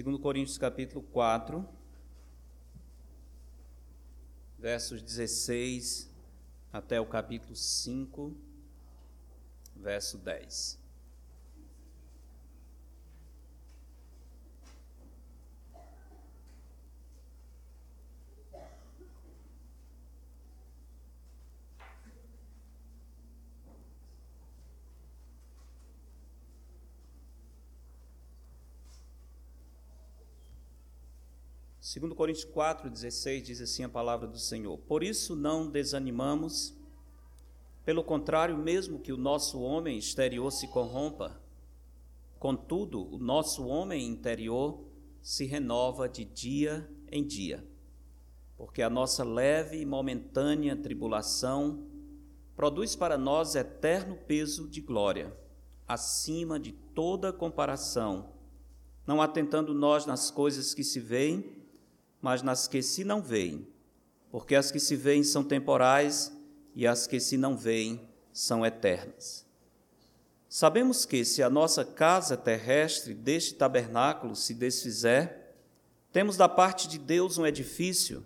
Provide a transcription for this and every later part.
2 Coríntios capítulo 4, versos 16 até o capítulo 5, verso 10. Segundo Coríntios 4, 16, diz assim a palavra do Senhor. Por isso não desanimamos, pelo contrário, mesmo que o nosso homem exterior se corrompa, contudo, o nosso homem interior se renova de dia em dia, porque a nossa leve e momentânea tribulação produz para nós eterno peso de glória, acima de toda comparação, não atentando nós nas coisas que se veem, mas nas que se não veem, porque as que se veem são temporais e as que se não veem são eternas. Sabemos que, se a nossa casa terrestre deste tabernáculo se desfizer, temos da parte de Deus um edifício,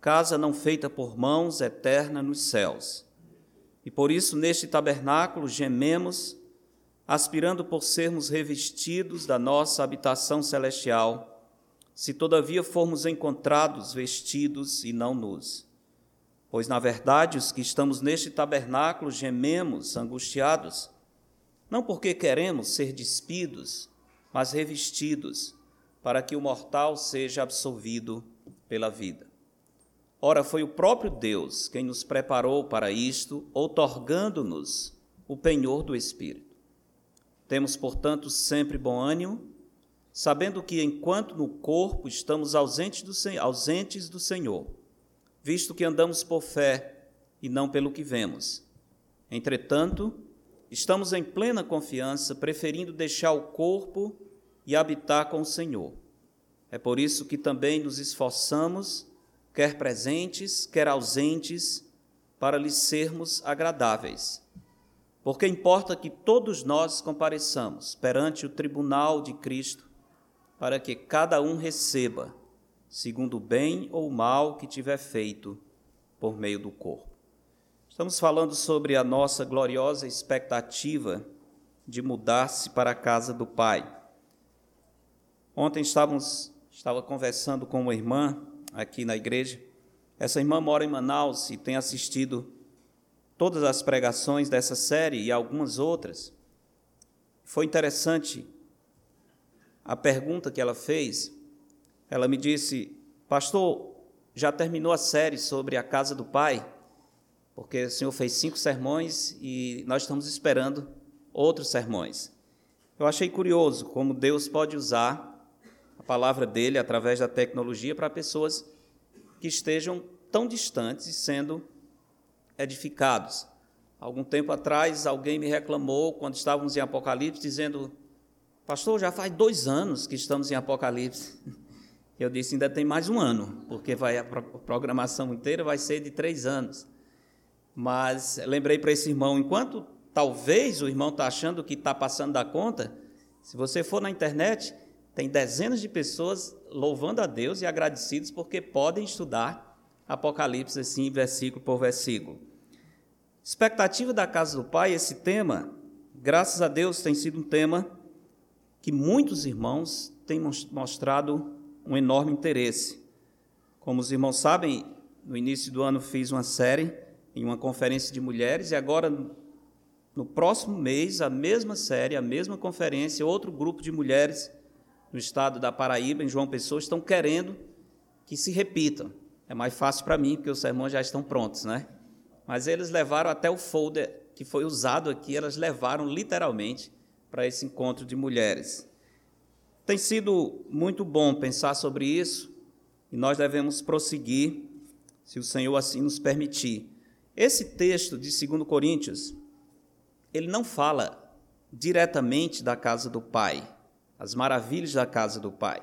casa não feita por mãos, eterna nos céus. E por isso, neste tabernáculo, gememos, aspirando por sermos revestidos da nossa habitação celestial se todavia formos encontrados vestidos e não nus. Pois, na verdade, os que estamos neste tabernáculo gememos, angustiados, não porque queremos ser despidos, mas revestidos, para que o mortal seja absolvido pela vida. Ora, foi o próprio Deus quem nos preparou para isto, outorgando-nos o penhor do Espírito. Temos, portanto, sempre bom ânimo sabendo que enquanto no corpo estamos ausentes do, ausentes do Senhor, visto que andamos por fé e não pelo que vemos. Entretanto, estamos em plena confiança, preferindo deixar o corpo e habitar com o Senhor. É por isso que também nos esforçamos, quer presentes, quer ausentes, para lhes sermos agradáveis. Porque importa que todos nós compareçamos perante o tribunal de Cristo para que cada um receba, segundo o bem ou mal que tiver feito por meio do corpo. Estamos falando sobre a nossa gloriosa expectativa de mudar-se para a casa do Pai. Ontem estávamos, estava conversando com uma irmã aqui na igreja. Essa irmã mora em Manaus e tem assistido todas as pregações dessa série e algumas outras. Foi interessante a pergunta que ela fez, ela me disse: Pastor, já terminou a série sobre a casa do Pai? Porque o Senhor fez cinco sermões e nós estamos esperando outros sermões. Eu achei curioso como Deus pode usar a palavra dele através da tecnologia para pessoas que estejam tão distantes e sendo edificados. Algum tempo atrás, alguém me reclamou, quando estávamos em Apocalipse, dizendo Pastor, já faz dois anos que estamos em Apocalipse. Eu disse, ainda tem mais um ano, porque vai, a programação inteira vai ser de três anos. Mas lembrei para esse irmão, enquanto talvez o irmão está achando que está passando da conta, se você for na internet, tem dezenas de pessoas louvando a Deus e agradecidos porque podem estudar Apocalipse assim, versículo por versículo. Expectativa da casa do Pai, esse tema, graças a Deus, tem sido um tema que muitos irmãos têm mostrado um enorme interesse. Como os irmãos sabem, no início do ano fiz uma série em uma conferência de mulheres e agora no próximo mês a mesma série, a mesma conferência, outro grupo de mulheres no estado da Paraíba, em João Pessoa, estão querendo que se repitam. É mais fácil para mim, porque os sermões já estão prontos, né? Mas eles levaram até o folder que foi usado aqui, elas levaram literalmente para esse encontro de mulheres. Tem sido muito bom pensar sobre isso e nós devemos prosseguir, se o Senhor assim nos permitir. Esse texto de 2 Coríntios, ele não fala diretamente da casa do Pai, as maravilhas da casa do Pai,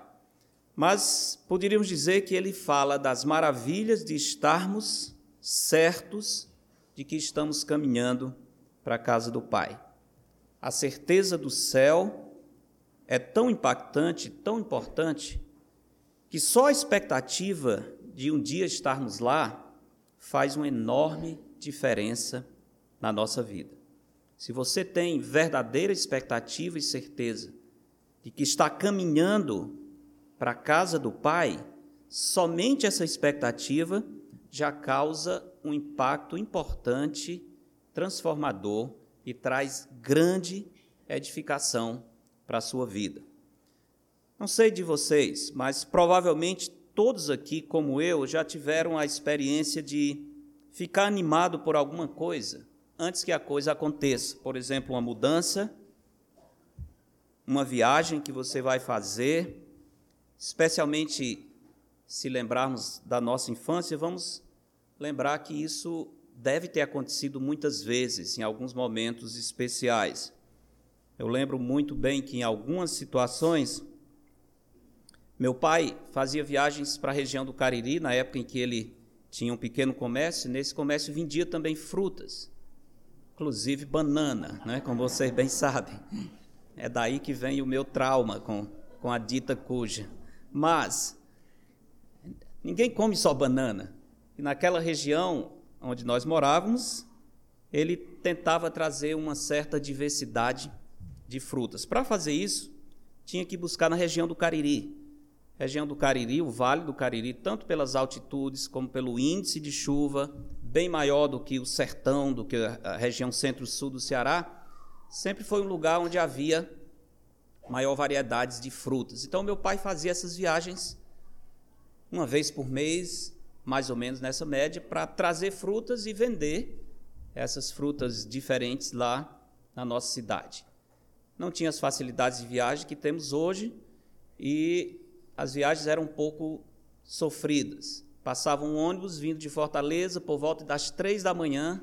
mas poderíamos dizer que ele fala das maravilhas de estarmos certos de que estamos caminhando para a casa do Pai a certeza do céu é tão impactante, tão importante, que só a expectativa de um dia estarmos lá faz uma enorme diferença na nossa vida. Se você tem verdadeira expectativa e certeza de que está caminhando para a casa do Pai, somente essa expectativa já causa um impacto importante, transformador e traz grande edificação para a sua vida. Não sei de vocês, mas provavelmente todos aqui, como eu, já tiveram a experiência de ficar animado por alguma coisa antes que a coisa aconteça. Por exemplo, uma mudança, uma viagem que você vai fazer, especialmente se lembrarmos da nossa infância, vamos lembrar que isso deve ter acontecido muitas vezes, em alguns momentos especiais. Eu lembro muito bem que em algumas situações meu pai fazia viagens para a região do Cariri, na época em que ele tinha um pequeno comércio, nesse comércio vendia também frutas, inclusive banana, né, como vocês bem sabem. É daí que vem o meu trauma com, com a dita cuja. Mas ninguém come só banana. E naquela região onde nós morávamos, ele tentava trazer uma certa diversidade de frutas. Para fazer isso, tinha que buscar na região do Cariri. Região do Cariri, o Vale do Cariri, tanto pelas altitudes como pelo índice de chuva, bem maior do que o sertão, do que a região centro-sul do Ceará, sempre foi um lugar onde havia maior variedades de frutas. Então, meu pai fazia essas viagens uma vez por mês, mais ou menos nessa média, para trazer frutas e vender essas frutas diferentes lá na nossa cidade não tinha as facilidades de viagem que temos hoje e as viagens eram um pouco sofridas. Passava um ônibus vindo de Fortaleza por volta das três da manhã,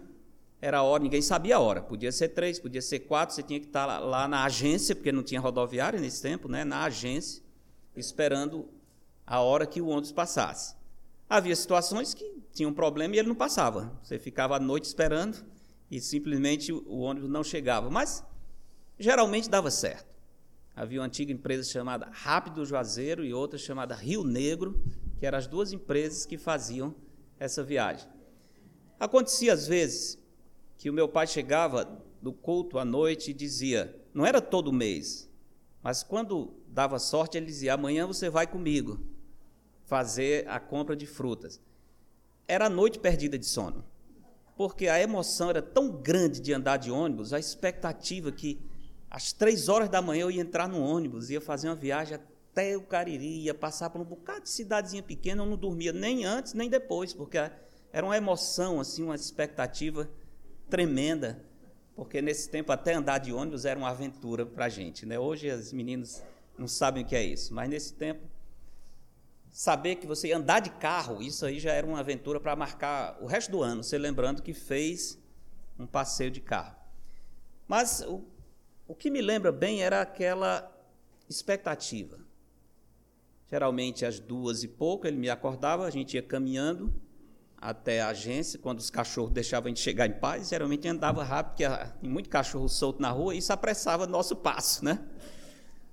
era a hora, ninguém sabia a hora, podia ser três, podia ser quatro, você tinha que estar lá, lá na agência, porque não tinha rodoviária nesse tempo, né? na agência, esperando a hora que o ônibus passasse. Havia situações que tinham um problema e ele não passava. Você ficava à noite esperando e simplesmente o ônibus não chegava. Mas geralmente dava certo. Havia uma antiga empresa chamada Rápido Juazeiro e outra chamada Rio Negro, que eram as duas empresas que faziam essa viagem. Acontecia às vezes que o meu pai chegava do culto à noite e dizia, não era todo mês, mas quando dava sorte ele dizia, amanhã você vai comigo fazer a compra de frutas. Era noite perdida de sono, porque a emoção era tão grande de andar de ônibus, a expectativa que às três horas da manhã eu ia entrar no ônibus, ia fazer uma viagem até o Cariri, ia passar por um bocado de cidadezinha pequena, eu não dormia nem antes nem depois, porque era uma emoção, assim, uma expectativa tremenda, porque nesse tempo até andar de ônibus era uma aventura para a gente. Né? Hoje as meninas não sabem o que é isso, mas nesse tempo, saber que você ia andar de carro, isso aí já era uma aventura para marcar o resto do ano, você lembrando que fez um passeio de carro. Mas o o que me lembra bem era aquela expectativa. Geralmente às duas e pouco ele me acordava, a gente ia caminhando até a agência, quando os cachorros deixavam a gente chegar em paz, geralmente andava rápido, porque tinha muito cachorro solto na rua, e isso apressava nosso passo, né?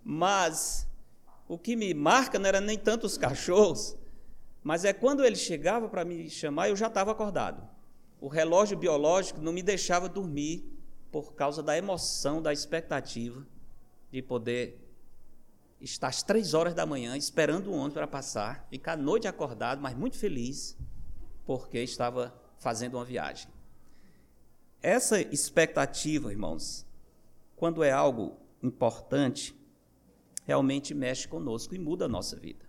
Mas o que me marca não era nem tanto os cachorros, mas é quando ele chegava para me chamar, eu já estava acordado. O relógio biológico não me deixava dormir por causa da emoção, da expectativa de poder estar às três horas da manhã esperando o ônibus para passar, ficar a noite acordado, mas muito feliz, porque estava fazendo uma viagem. Essa expectativa, irmãos, quando é algo importante, realmente mexe conosco e muda a nossa vida.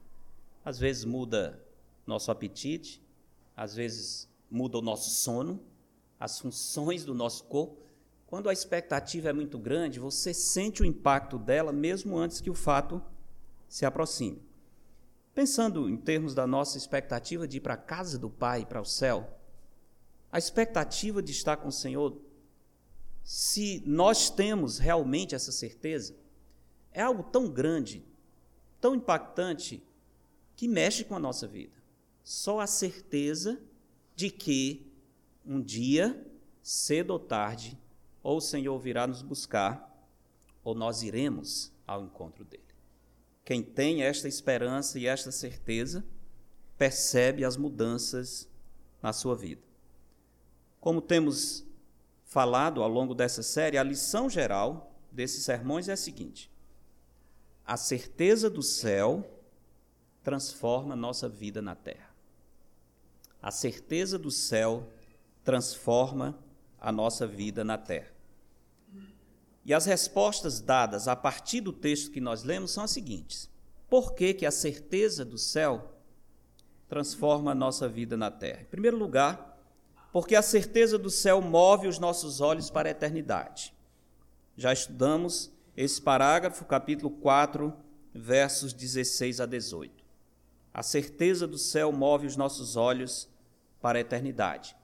Às vezes muda nosso apetite, às vezes muda o nosso sono, as funções do nosso corpo, quando a expectativa é muito grande, você sente o impacto dela mesmo antes que o fato se aproxime. Pensando em termos da nossa expectativa de ir para a casa do Pai, para o céu, a expectativa de estar com o Senhor, se nós temos realmente essa certeza, é algo tão grande, tão impactante, que mexe com a nossa vida. Só a certeza de que um dia, cedo ou tarde, ou o Senhor virá nos buscar, ou nós iremos ao encontro dele. Quem tem esta esperança e esta certeza, percebe as mudanças na sua vida. Como temos falado ao longo dessa série, a lição geral desses sermões é a seguinte: a certeza do céu transforma nossa vida na terra. A certeza do céu transforma a nossa vida na terra. E as respostas dadas a partir do texto que nós lemos são as seguintes: Por que, que a certeza do céu transforma a nossa vida na terra? Em primeiro lugar, porque a certeza do céu move os nossos olhos para a eternidade. Já estudamos esse parágrafo, capítulo 4, versos 16 a 18. A certeza do céu move os nossos olhos para a eternidade.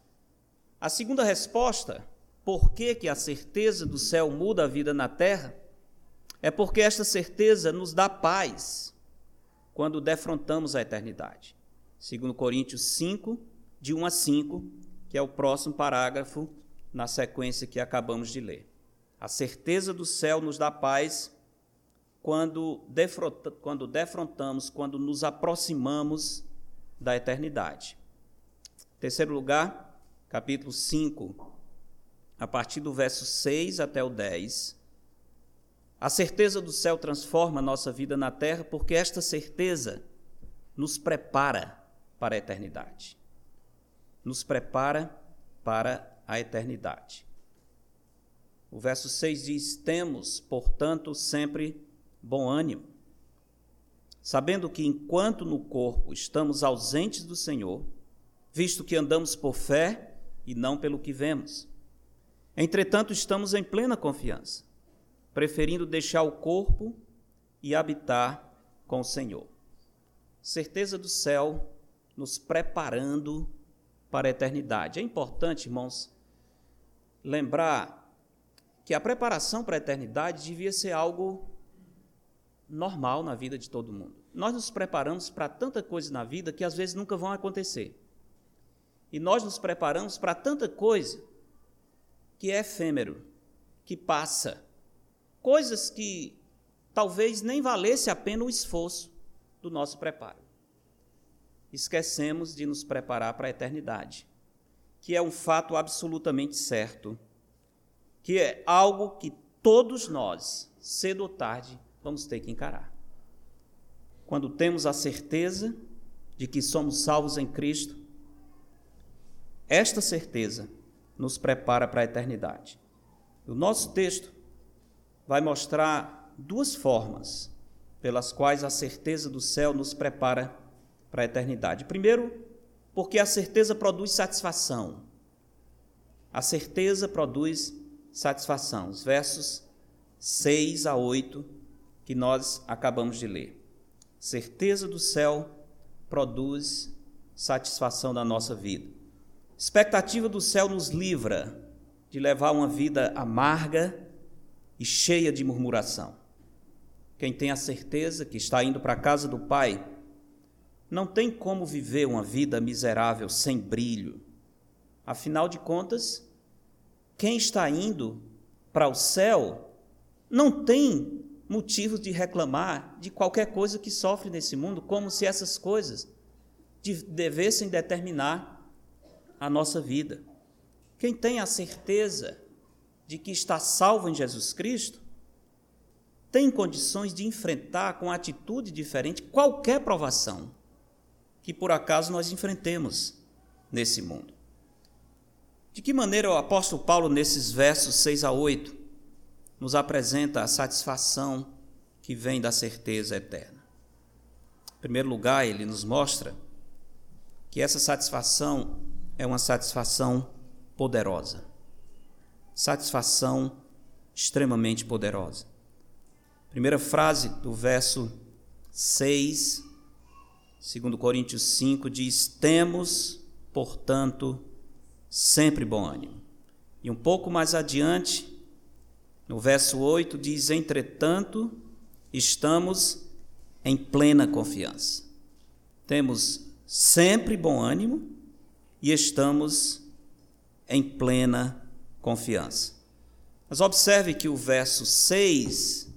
A segunda resposta, por que, que a certeza do céu muda a vida na terra? É porque esta certeza nos dá paz quando defrontamos a eternidade. Segundo Coríntios 5, de 1 a 5, que é o próximo parágrafo na sequência que acabamos de ler. A certeza do céu nos dá paz quando, quando defrontamos, quando nos aproximamos da eternidade. Terceiro lugar, capítulo 5, a partir do verso 6 até o 10. A certeza do céu transforma nossa vida na terra, porque esta certeza nos prepara para a eternidade. Nos prepara para a eternidade. O verso 6 diz: Temos, portanto, sempre bom ânimo, sabendo que enquanto no corpo estamos ausentes do Senhor, visto que andamos por fé e não pelo que vemos. Entretanto, estamos em plena confiança, preferindo deixar o corpo e habitar com o Senhor. Certeza do céu nos preparando para a eternidade. É importante, irmãos, lembrar que a preparação para a eternidade devia ser algo normal na vida de todo mundo. Nós nos preparamos para tanta coisa na vida que às vezes nunca vão acontecer. E nós nos preparamos para tanta coisa que é efêmero, que passa. Coisas que talvez nem valesse a pena o esforço do nosso preparo. Esquecemos de nos preparar para a eternidade, que é um fato absolutamente certo que é algo que todos nós, cedo ou tarde, vamos ter que encarar. Quando temos a certeza de que somos salvos em Cristo, esta certeza nos prepara para a eternidade. O nosso texto vai mostrar duas formas pelas quais a certeza do céu nos prepara para a eternidade. Primeiro, porque a certeza produz satisfação. A certeza produz satisfação. Os versos 6 a 8 que nós acabamos de ler. Certeza do céu produz satisfação na nossa vida. Expectativa do céu nos livra de levar uma vida amarga e cheia de murmuração. Quem tem a certeza que está indo para a casa do Pai, não tem como viver uma vida miserável sem brilho. Afinal de contas, quem está indo para o céu não tem motivo de reclamar de qualquer coisa que sofre nesse mundo, como se essas coisas devessem determinar a nossa vida. Quem tem a certeza de que está salvo em Jesus Cristo, tem condições de enfrentar com atitude diferente qualquer provação que por acaso nós enfrentemos nesse mundo. De que maneira o apóstolo Paulo, nesses versos 6 a 8, nos apresenta a satisfação que vem da certeza eterna? Em primeiro lugar, ele nos mostra que essa satisfação é uma satisfação poderosa. Satisfação extremamente poderosa. Primeira frase do verso 6, segundo Coríntios 5, diz: Temos, portanto, sempre bom ânimo. E um pouco mais adiante, no verso 8, diz: Entretanto, estamos em plena confiança. Temos sempre bom ânimo e estamos em plena confiança. Mas observe que o verso 6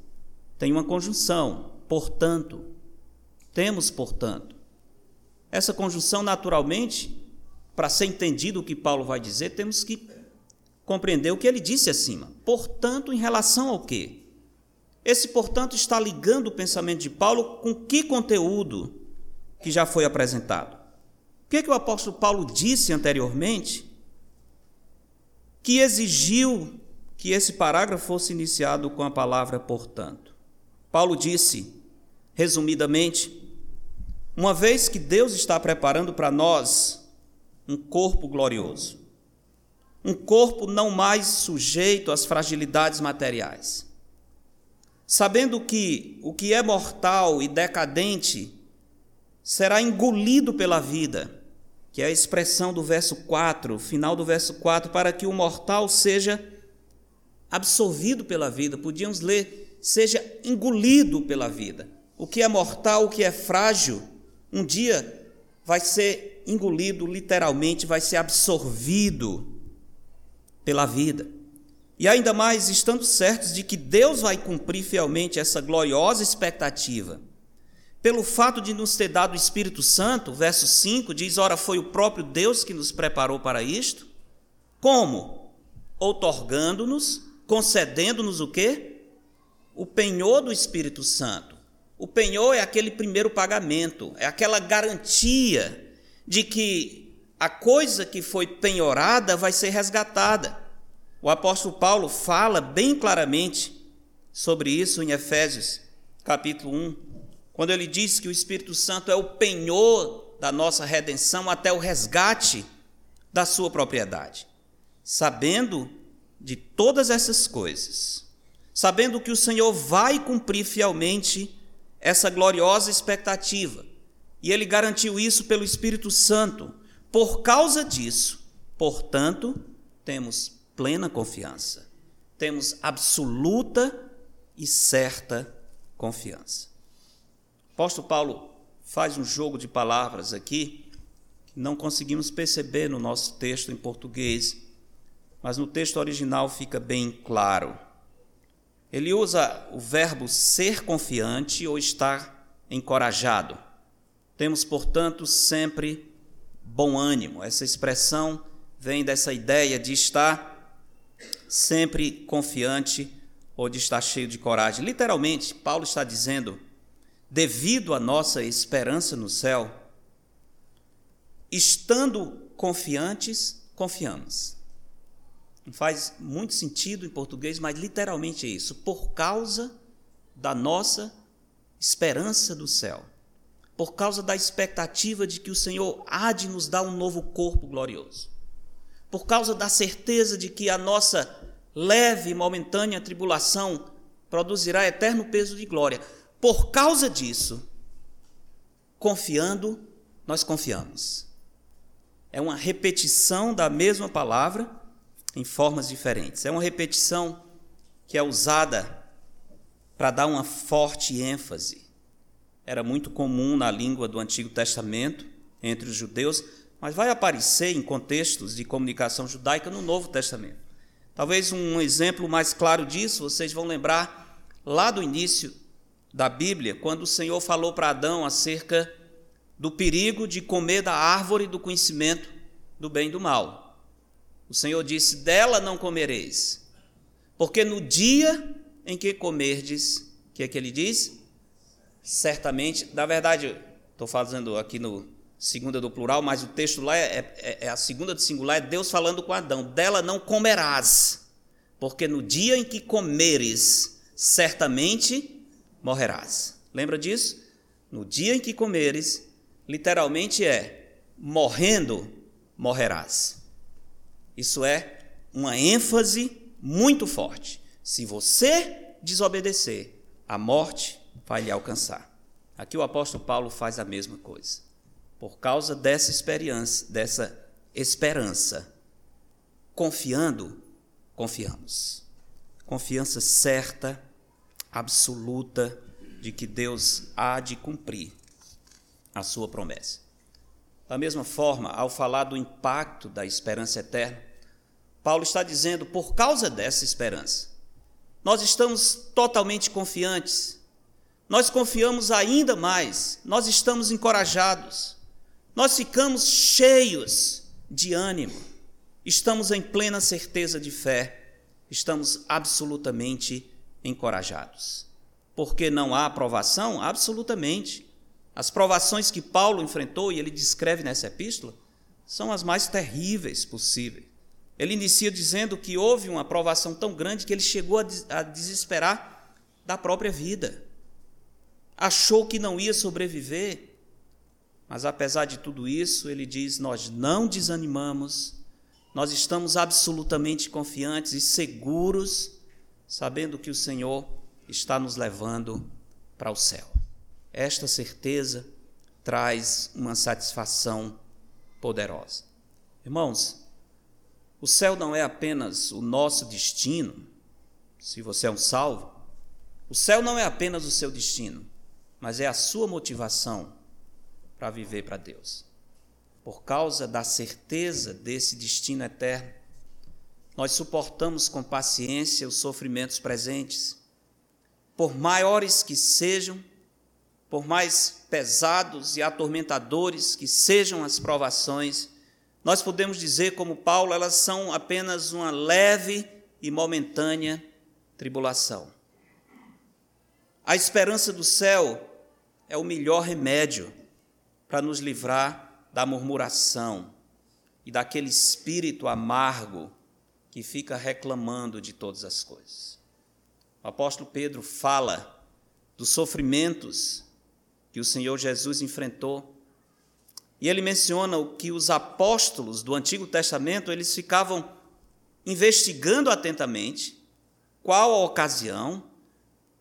tem uma conjunção, portanto. Temos, portanto. Essa conjunção, naturalmente, para ser entendido o que Paulo vai dizer, temos que compreender o que ele disse acima. Portanto, em relação ao quê? Esse, portanto, está ligando o pensamento de Paulo com que conteúdo que já foi apresentado. O que, é que o apóstolo Paulo disse anteriormente que exigiu que esse parágrafo fosse iniciado com a palavra portanto? Paulo disse, resumidamente, uma vez que Deus está preparando para nós um corpo glorioso, um corpo não mais sujeito às fragilidades materiais. Sabendo que o que é mortal e decadente será engolido pela vida, que é a expressão do verso 4, final do verso 4, para que o mortal seja absorvido pela vida. Podíamos ler, seja engolido pela vida. O que é mortal, o que é frágil, um dia vai ser engolido, literalmente, vai ser absorvido pela vida. E ainda mais estando certos de que Deus vai cumprir fielmente essa gloriosa expectativa. Pelo fato de nos ter dado o Espírito Santo, verso 5 diz: Ora, foi o próprio Deus que nos preparou para isto. Como? Outorgando-nos, concedendo-nos o quê? O penhor do Espírito Santo. O penhor é aquele primeiro pagamento, é aquela garantia de que a coisa que foi penhorada vai ser resgatada. O apóstolo Paulo fala bem claramente sobre isso em Efésios, capítulo 1, quando ele diz que o Espírito Santo é o penhor da nossa redenção até o resgate da sua propriedade. Sabendo de todas essas coisas, sabendo que o Senhor vai cumprir fielmente essa gloriosa expectativa, e ele garantiu isso pelo Espírito Santo por causa disso, portanto, temos plena confiança, temos absoluta e certa confiança. O apóstolo Paulo faz um jogo de palavras aqui que não conseguimos perceber no nosso texto em português, mas no texto original fica bem claro. Ele usa o verbo ser confiante ou estar encorajado. Temos, portanto, sempre bom ânimo. Essa expressão vem dessa ideia de estar sempre confiante ou de estar cheio de coragem. Literalmente, Paulo está dizendo, devido à nossa esperança no céu, estando confiantes, confiamos. Não faz muito sentido em português, mas literalmente é isso. Por causa da nossa esperança do céu por causa da expectativa de que o Senhor há de nos dar um novo corpo glorioso, por causa da certeza de que a nossa leve e momentânea tribulação produzirá eterno peso de glória. Por causa disso, confiando, nós confiamos. É uma repetição da mesma palavra em formas diferentes. É uma repetição que é usada para dar uma forte ênfase era muito comum na língua do Antigo Testamento entre os judeus, mas vai aparecer em contextos de comunicação judaica no Novo Testamento. Talvez um exemplo mais claro disso, vocês vão lembrar lá do início da Bíblia, quando o Senhor falou para Adão acerca do perigo de comer da árvore do conhecimento do bem e do mal. O Senhor disse: Dela não comereis, porque no dia em que comerdes, o que é que ele diz? Certamente, na verdade, estou fazendo aqui no segunda do plural, mas o texto lá é, é, é, a segunda do singular, é Deus falando com Adão: dela não comerás, porque no dia em que comeres, certamente morrerás. Lembra disso? No dia em que comeres, literalmente é morrendo, morrerás. Isso é uma ênfase muito forte. Se você desobedecer, a morte vai lhe alcançar. Aqui o apóstolo Paulo faz a mesma coisa. Por causa dessa experiência, dessa esperança, confiando, confiamos. Confiança certa, absoluta de que Deus há de cumprir a sua promessa. Da mesma forma, ao falar do impacto da esperança eterna, Paulo está dizendo, por causa dessa esperança, nós estamos totalmente confiantes. Nós confiamos ainda mais, nós estamos encorajados, nós ficamos cheios de ânimo, estamos em plena certeza de fé, estamos absolutamente encorajados. Porque não há aprovação? Absolutamente. As provações que Paulo enfrentou, e ele descreve nessa epístola, são as mais terríveis possíveis. Ele inicia dizendo que houve uma provação tão grande que ele chegou a desesperar da própria vida. Achou que não ia sobreviver, mas apesar de tudo isso, ele diz: Nós não desanimamos, nós estamos absolutamente confiantes e seguros, sabendo que o Senhor está nos levando para o céu. Esta certeza traz uma satisfação poderosa. Irmãos, o céu não é apenas o nosso destino, se você é um salvo. O céu não é apenas o seu destino, mas é a sua motivação para viver para Deus. Por causa da certeza desse destino eterno, nós suportamos com paciência os sofrimentos presentes, por maiores que sejam, por mais pesados e atormentadores que sejam as provações, nós podemos dizer, como Paulo, elas são apenas uma leve e momentânea tribulação. A esperança do céu é o melhor remédio para nos livrar da murmuração e daquele espírito amargo que fica reclamando de todas as coisas. O apóstolo Pedro fala dos sofrimentos que o Senhor Jesus enfrentou e ele menciona o que os apóstolos do Antigo Testamento, eles ficavam investigando atentamente qual a ocasião,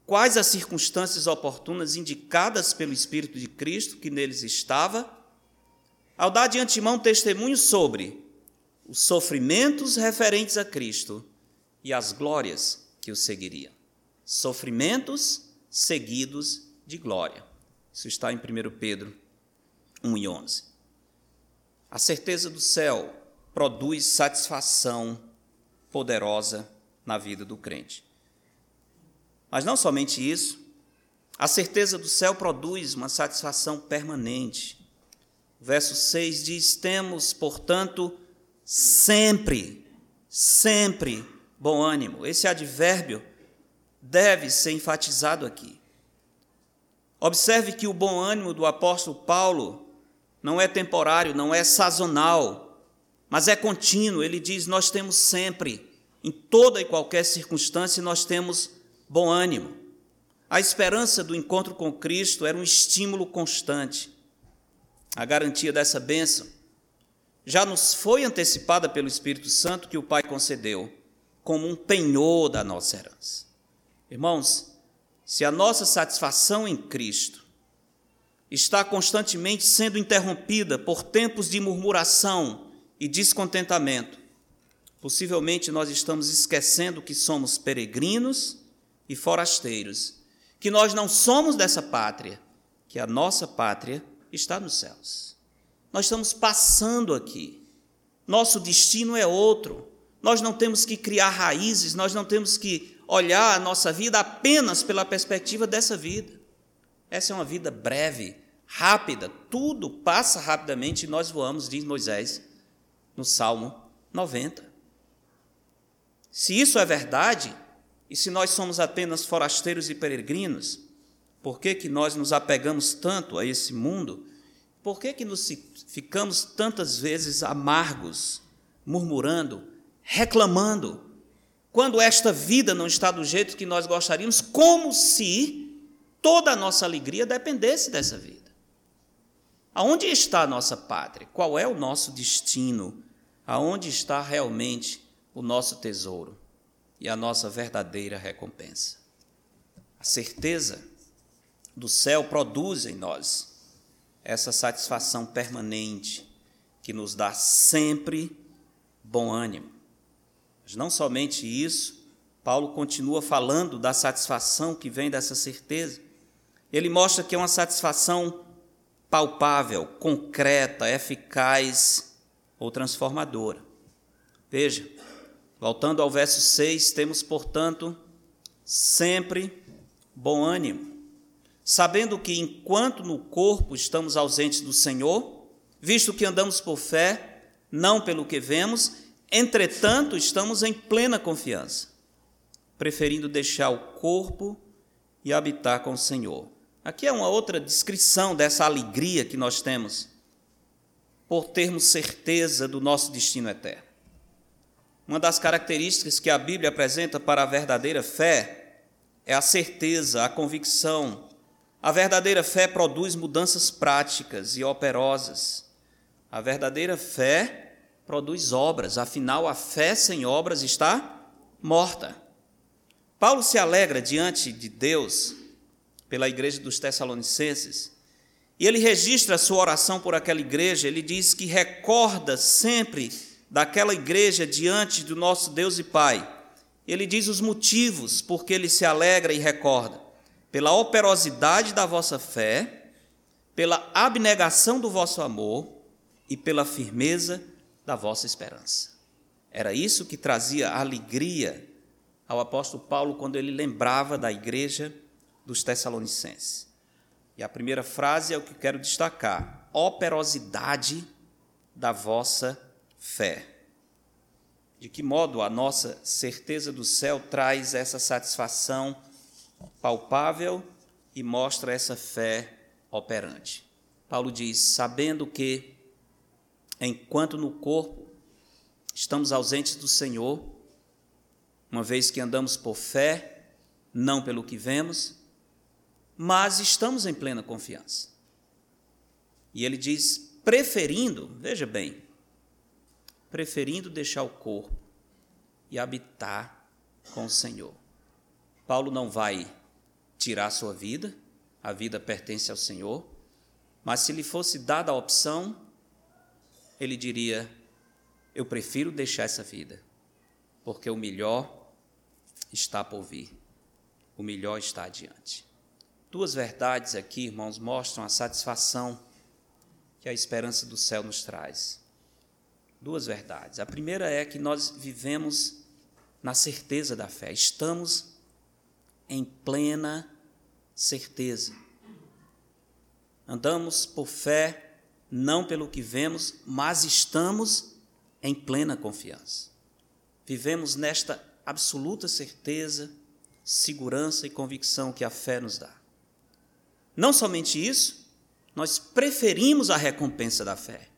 quais as circunstâncias oportunas indicadas pelo Espírito de Cristo que neles estava, ao dar de antemão testemunho sobre os sofrimentos referentes a Cristo e as glórias que o seguiriam. Sofrimentos seguidos de glória. Isso está em 1 Pedro 1 e 11. A certeza do céu produz satisfação poderosa na vida do crente. Mas não somente isso, a certeza do céu produz uma satisfação permanente. O verso 6 diz: Temos, portanto, sempre, sempre bom ânimo. Esse advérbio deve ser enfatizado aqui. Observe que o bom ânimo do apóstolo Paulo não é temporário, não é sazonal, mas é contínuo. Ele diz: Nós temos sempre, em toda e qualquer circunstância, nós temos bom ânimo. A esperança do encontro com Cristo era um estímulo constante. A garantia dessa bênção já nos foi antecipada pelo Espírito Santo que o Pai concedeu, como um penhor da nossa herança. Irmãos, se a nossa satisfação em Cristo está constantemente sendo interrompida por tempos de murmuração e descontentamento, possivelmente nós estamos esquecendo que somos peregrinos e forasteiros, que nós não somos dessa pátria, que a nossa pátria está nos céus. Nós estamos passando aqui. Nosso destino é outro. Nós não temos que criar raízes, nós não temos que olhar a nossa vida apenas pela perspectiva dessa vida. Essa é uma vida breve, rápida, tudo passa rapidamente e nós voamos, diz Moisés no Salmo 90. Se isso é verdade, e se nós somos apenas forasteiros e peregrinos, por que, que nós nos apegamos tanto a esse mundo? Por que, que nos ficamos tantas vezes amargos, murmurando, reclamando, quando esta vida não está do jeito que nós gostaríamos, como se toda a nossa alegria dependesse dessa vida? Aonde está a nossa pátria? Qual é o nosso destino? Aonde está realmente o nosso tesouro e a nossa verdadeira recompensa? A certeza do céu produz em nós essa satisfação permanente que nos dá sempre bom ânimo. Mas não somente isso, Paulo continua falando da satisfação que vem dessa certeza. Ele mostra que é uma satisfação palpável, concreta, eficaz ou transformadora. Veja, voltando ao verso 6, temos, portanto, sempre bom ânimo, sabendo que enquanto no corpo estamos ausentes do Senhor, visto que andamos por fé, não pelo que vemos, entretanto estamos em plena confiança, preferindo deixar o corpo e habitar com o Senhor. Aqui é uma outra descrição dessa alegria que nós temos por termos certeza do nosso destino eterno. Uma das características que a Bíblia apresenta para a verdadeira fé é a certeza, a convicção. A verdadeira fé produz mudanças práticas e operosas. A verdadeira fé produz obras, afinal, a fé sem obras está morta. Paulo se alegra diante de Deus pela igreja dos Tessalonicenses e ele registra a sua oração por aquela igreja. Ele diz que recorda sempre daquela igreja diante do nosso Deus e Pai. Ele diz os motivos por que ele se alegra e recorda: pela operosidade da vossa fé, pela abnegação do vosso amor e pela firmeza da vossa esperança. Era isso que trazia alegria ao apóstolo Paulo quando ele lembrava da igreja dos Tessalonicenses. E a primeira frase é o que quero destacar: operosidade da vossa fé. De que modo a nossa certeza do céu traz essa satisfação palpável e mostra essa fé operante? Paulo diz: sabendo que, enquanto no corpo estamos ausentes do Senhor, uma vez que andamos por fé, não pelo que vemos, mas estamos em plena confiança. E ele diz: preferindo, veja bem, preferindo deixar o corpo e habitar com o Senhor. Paulo não vai tirar sua vida, a vida pertence ao Senhor, mas se lhe fosse dada a opção, ele diria: Eu prefiro deixar essa vida, porque o melhor está por vir, o melhor está adiante. Duas verdades aqui, irmãos, mostram a satisfação que a esperança do céu nos traz duas verdades. A primeira é que nós vivemos na certeza da fé, estamos em plena certeza. Andamos por fé, não pelo que vemos, mas estamos em plena confiança. Vivemos nesta absoluta certeza, segurança e convicção que a fé nos dá. Não somente isso, nós preferimos a recompensa da fé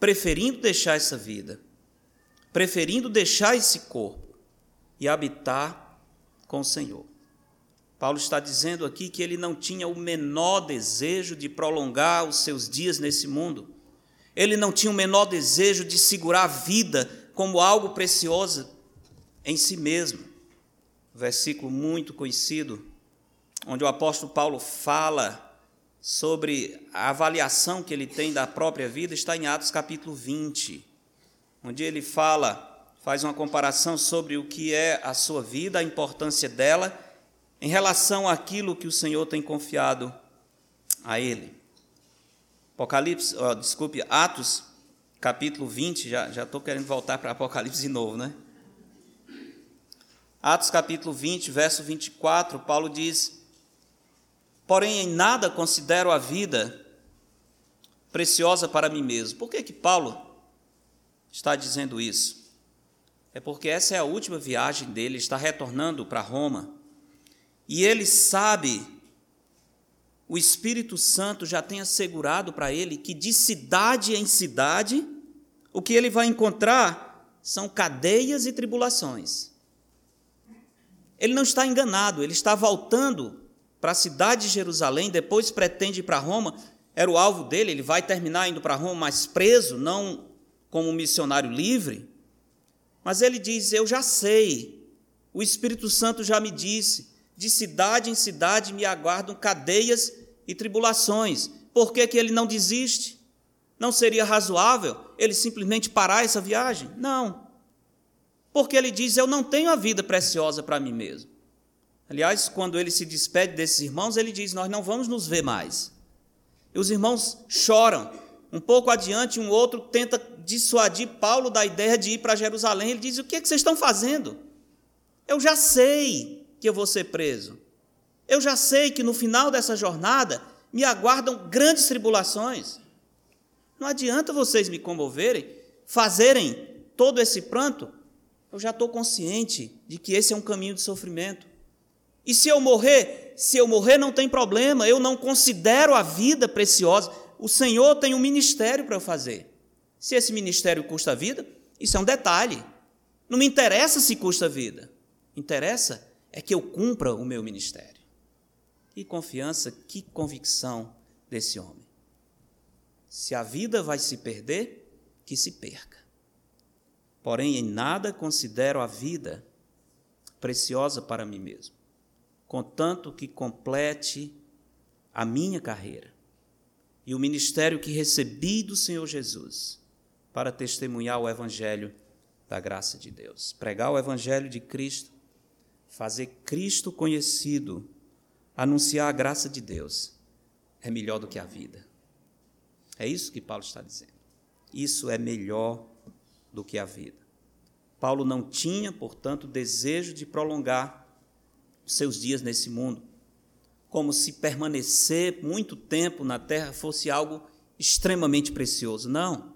preferindo deixar essa vida, preferindo deixar esse corpo e habitar com o Senhor. Paulo está dizendo aqui que ele não tinha o menor desejo de prolongar os seus dias nesse mundo. Ele não tinha o menor desejo de segurar a vida como algo precioso em si mesmo. Versículo muito conhecido, onde o apóstolo Paulo fala sobre a avaliação que ele tem da própria vida está em Atos capítulo 20, onde ele fala, faz uma comparação sobre o que é a sua vida, a importância dela em relação àquilo que o Senhor tem confiado a ele. Apocalipse, oh, desculpe, Atos capítulo 20, já estou querendo voltar para Apocalipse de novo, né? Atos capítulo 20, verso 24, Paulo diz: porém em nada considero a vida preciosa para mim mesmo. Por que que Paulo está dizendo isso? É porque essa é a última viagem dele, está retornando para Roma. E ele sabe, o Espírito Santo já tem assegurado para ele que de cidade em cidade, o que ele vai encontrar são cadeias e tribulações. Ele não está enganado, ele está voltando para a cidade de Jerusalém, depois pretende ir para Roma, era o alvo dele, ele vai terminar indo para Roma, mas preso, não como missionário livre. Mas ele diz: Eu já sei, o Espírito Santo já me disse, de cidade em cidade me aguardam cadeias e tribulações. Por que, que ele não desiste? Não seria razoável ele simplesmente parar essa viagem? Não. Porque ele diz: Eu não tenho a vida preciosa para mim mesmo. Aliás, quando ele se despede desses irmãos, ele diz: Nós não vamos nos ver mais. E os irmãos choram. Um pouco adiante, um outro tenta dissuadir Paulo da ideia de ir para Jerusalém. Ele diz: O que, é que vocês estão fazendo? Eu já sei. que eu vou ser preso. Eu já sei que no final dessa jornada me aguardam grandes tribulações. Não adianta vocês me comoverem, fazerem todo esse pranto. Eu já estou consciente de que esse é um caminho de sofrimento. E se eu morrer, se eu morrer não tem problema, eu não considero a vida preciosa. O Senhor tem um ministério para eu fazer. Se esse ministério custa vida, isso é um detalhe. Não me interessa se custa vida. Interessa é que eu cumpra o meu ministério. Que confiança, que convicção desse homem. Se a vida vai se perder, que se perca. Porém, em nada considero a vida preciosa para mim mesmo, contanto que complete a minha carreira e o ministério que recebi do Senhor Jesus para testemunhar o Evangelho da graça de Deus, pregar o Evangelho de Cristo, fazer Cristo conhecido anunciar a graça de Deus é melhor do que a vida. É isso que Paulo está dizendo. Isso é melhor do que a vida. Paulo não tinha, portanto, desejo de prolongar seus dias nesse mundo, como se permanecer muito tempo na terra fosse algo extremamente precioso. Não.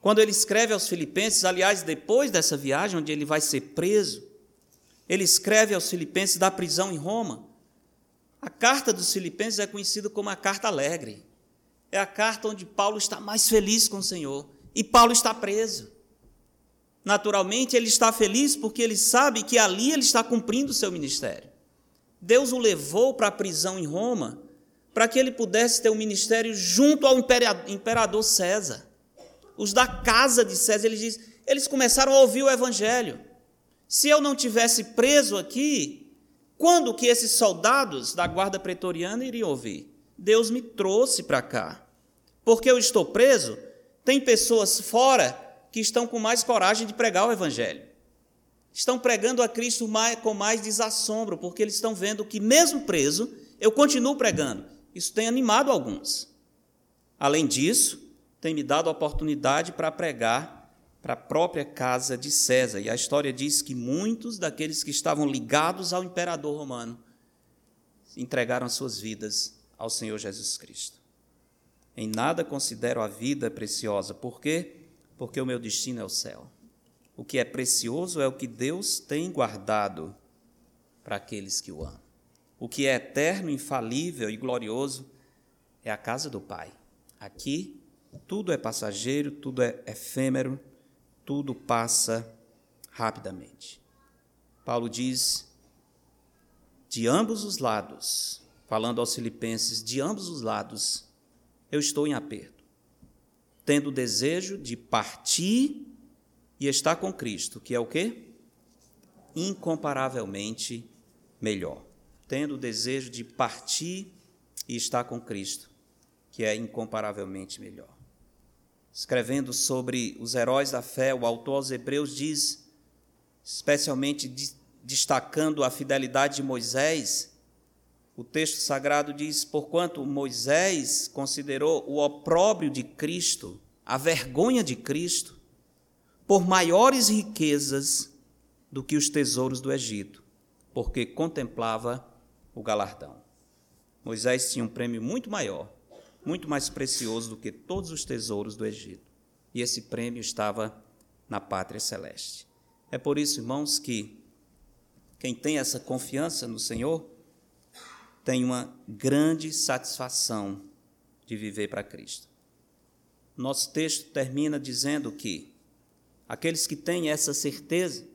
Quando ele escreve aos Filipenses, aliás, depois dessa viagem, onde ele vai ser preso, ele escreve aos Filipenses da prisão em Roma. A carta dos Filipenses é conhecida como a carta alegre. É a carta onde Paulo está mais feliz com o Senhor. E Paulo está preso. Naturalmente, ele está feliz porque ele sabe que ali ele está cumprindo o seu ministério. Deus o levou para a prisão em Roma para que ele pudesse ter um ministério junto ao imperador César. Os da casa de César, ele diz, eles começaram a ouvir o evangelho. Se eu não tivesse preso aqui, quando que esses soldados da guarda pretoriana iriam ouvir? Deus me trouxe para cá. Porque eu estou preso, tem pessoas fora que estão com mais coragem de pregar o evangelho. Estão pregando a Cristo mais, com mais desassombro, porque eles estão vendo que, mesmo preso, eu continuo pregando. Isso tem animado alguns. Além disso, tem me dado a oportunidade para pregar para a própria casa de César. E a história diz que muitos daqueles que estavam ligados ao imperador romano entregaram suas vidas ao Senhor Jesus Cristo. Em nada considero a vida preciosa. Por quê? Porque o meu destino é o céu. O que é precioso é o que Deus tem guardado para aqueles que o amam. O que é eterno, infalível e glorioso é a casa do Pai. Aqui, tudo é passageiro, tudo é efêmero, tudo passa rapidamente. Paulo diz: de ambos os lados, falando aos Filipenses, de ambos os lados, eu estou em aperto, tendo o desejo de partir e estar com Cristo, que é o quê? Incomparavelmente melhor. Tendo o desejo de partir e estar com Cristo, que é incomparavelmente melhor escrevendo sobre os heróis da fé, o autor aos Hebreus diz, especialmente destacando a fidelidade de Moisés, o texto sagrado diz: Porquanto Moisés considerou o opróbrio de Cristo, a vergonha de Cristo, por maiores riquezas do que os tesouros do Egito, porque contemplava o galardão. Moisés tinha um prêmio muito maior muito mais precioso do que todos os tesouros do Egito. E esse prêmio estava na pátria celeste. É por isso, irmãos, que quem tem essa confiança no Senhor tem uma grande satisfação de viver para Cristo. Nosso texto termina dizendo que aqueles que têm essa certeza,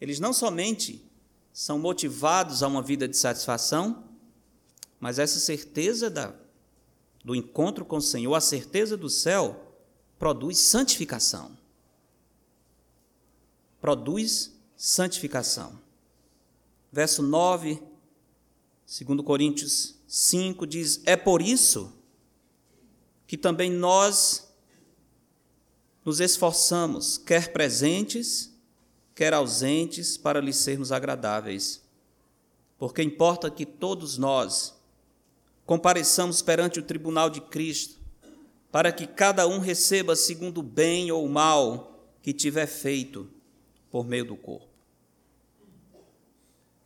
eles não somente são motivados a uma vida de satisfação, mas essa certeza da do encontro com o Senhor, a certeza do céu, produz santificação. Produz santificação. Verso 9, 2 Coríntios 5 diz: É por isso que também nós nos esforçamos, quer presentes, quer ausentes, para lhe sermos agradáveis. Porque importa que todos nós, compareçamos perante o tribunal de Cristo, para que cada um receba segundo o bem ou o mal que tiver feito por meio do corpo.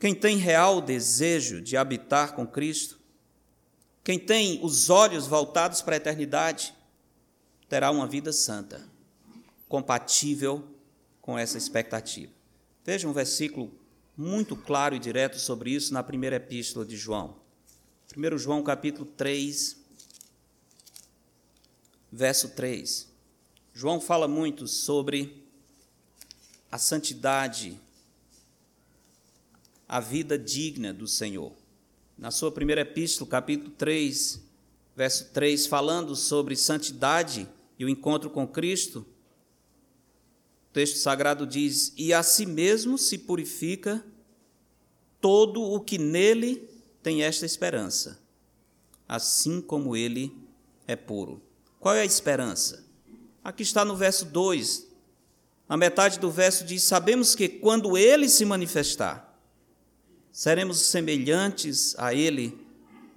Quem tem real desejo de habitar com Cristo, quem tem os olhos voltados para a eternidade, terá uma vida santa, compatível com essa expectativa. Veja um versículo muito claro e direto sobre isso na primeira epístola de João. 1 João capítulo 3, verso 3. João fala muito sobre a santidade a vida digna do Senhor. Na sua primeira epístola, capítulo 3, verso 3, falando sobre santidade e o encontro com Cristo, o texto sagrado diz: E a si mesmo se purifica todo o que nele tem esta esperança, assim como ele é puro. Qual é a esperança? Aqui está no verso 2. Na metade do verso diz: Sabemos que quando ele se manifestar, seremos semelhantes a Ele,